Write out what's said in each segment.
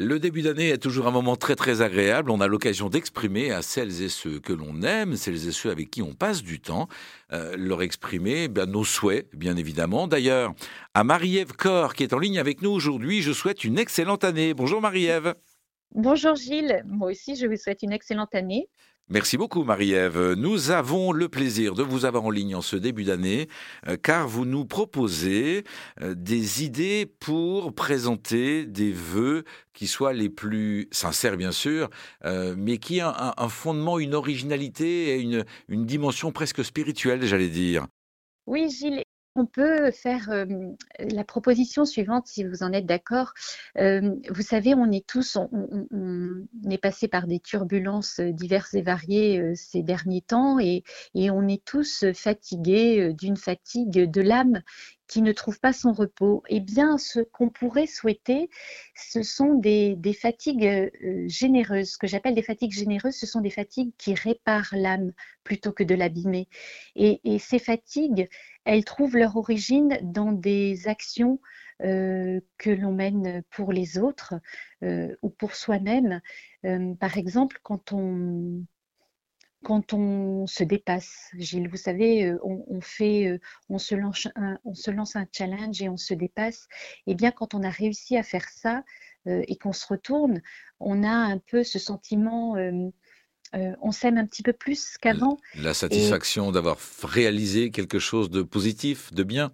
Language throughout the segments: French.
Le début d'année est toujours un moment très très agréable. On a l'occasion d'exprimer à celles et ceux que l'on aime, celles et ceux avec qui on passe du temps, euh, leur exprimer eh nos souhaits, bien évidemment. D'ailleurs, à Marie-Ève Corr, qui est en ligne avec nous aujourd'hui, je souhaite une excellente année. Bonjour Marie-Ève. Bonjour Gilles, moi aussi je vous souhaite une excellente année. Merci beaucoup Marie-Ève. Nous avons le plaisir de vous avoir en ligne en ce début d'année euh, car vous nous proposez euh, des idées pour présenter des vœux qui soient les plus sincères bien sûr, euh, mais qui aient un, fondement, une originalité et une, une dimension presque spirituelle j'allais dire. Oui, Gilles, on peut faire la proposition suivante, si vous en êtes d'accord. vous savez, on est tous, on, est passé par des turbulences diverses et variées ces derniers temps et, on est tous fatigués d'une fatigue de l'âme qui ne trouve pas son repos. Eh bien, ce qu'on pourrait souhaiter, ce sont des, fatigues généreuses. Ce que j'appelle des fatigues généreuses, ce sont des fatigues qui réparent l'âme plutôt que de l'abîmer. et, ces fatigues, elles trouvent leur origine dans des actions euh, que l'on mène pour les autres euh, ou pour soi-même. Euh, par exemple, quand on, quand on se dépasse, Gilles, vous savez, on, fait, on, se lance un, on se lance un challenge et on se dépasse. Et eh bien, quand on a réussi à faire ça et qu'on se retourne, on a un peu ce sentiment euh, on s'aime un petit peu plus qu'avant. La satisfaction d'avoir réalisé quelque chose de positif, de bien.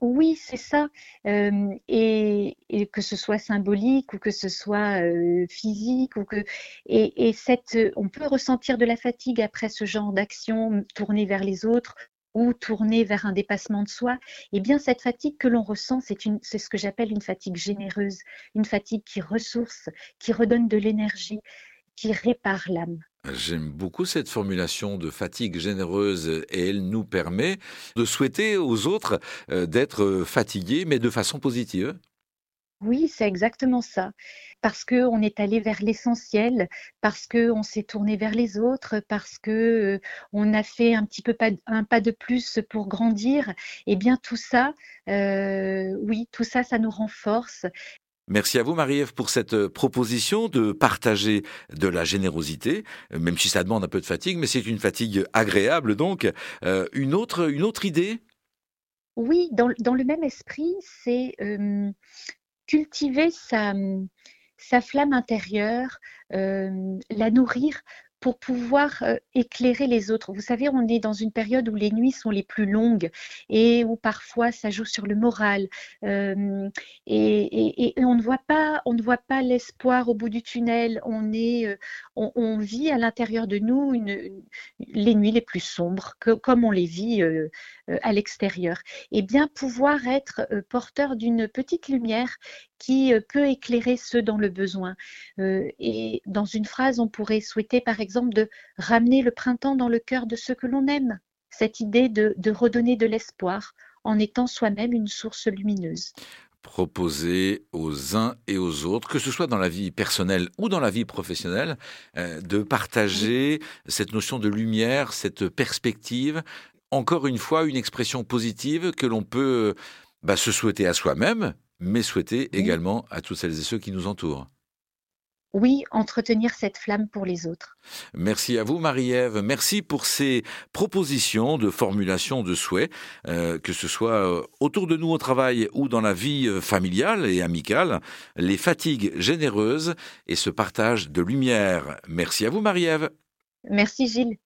Oui, c'est ça. Et, que ce soit symbolique ou que ce soit physique, ou que et, cette, on peut ressentir de la fatigue après ce genre d'action tournée vers les autres ou tournée vers un dépassement de soi. Et eh bien, cette fatigue que l'on ressent, c'est ce que j'appelle une fatigue généreuse, une fatigue qui ressource, qui redonne de l'énergie, qui répare l'âme. J'aime beaucoup cette formulation de fatigue généreuse et elle nous permet de souhaiter aux autres euh, d'être fatigués, mais de façon positive. Oui, c'est exactement ça. Parce qu'on est allé vers l'essentiel, parce qu'on s'est tourné vers les autres, parce qu'on euh, a fait un petit peu un pas de plus pour grandir. Eh bien, tout ça, euh, oui, tout ça, ça nous renforce. Merci à vous, Marie-Ève, pour cette euh, proposition de partager de la générosité, euh, même si ça demande un peu de fatigue, mais c'est une fatigue agréable. Donc, euh, une, autre, une autre idée? Oui, dans, le même esprit, c'est cultiver sa, sa, flamme intérieure, la nourrir pour pouvoir euh, éclairer les autres. Vous savez, on est dans une période où les nuits sont les plus longues et où parfois ça joue sur le moral. Euh, et, on ne voit pas, on ne voit pas l'espoir au bout du tunnel. On est, euh, on, vit à l'intérieur de nous les nuits les plus sombres, que, comme on les vit à l'extérieur. Et bien pouvoir être porteur d'une petite lumière qui peut éclairer ceux dans le besoin. et dans une phrase, on pourrait souhaiter, par exemple de ramener le printemps dans le cœur de ceux que l'on aime, cette idée de, redonner de l'espoir en étant soi-même une source lumineuse. Proposer aux uns et aux autres, que ce soit dans la vie personnelle ou dans la vie professionnelle, euh, de partager cette notion de lumière, cette perspective. Encore une fois, une expression positive que l'on peut bah, se souhaiter à soi-même, mais souhaiter également à toutes celles et ceux qui nous entourent oui, entretenir cette flamme pour les autres. Merci à vous, Marie-Ève. Merci pour ces propositions de formulation de souhaits, euh, que ce soit euh, autour de nous au travail ou dans la vie euh, familiale et amicale, les fatigues généreuses et ce partage de lumière. Merci à vous, Marie-Ève. Merci, Gilles.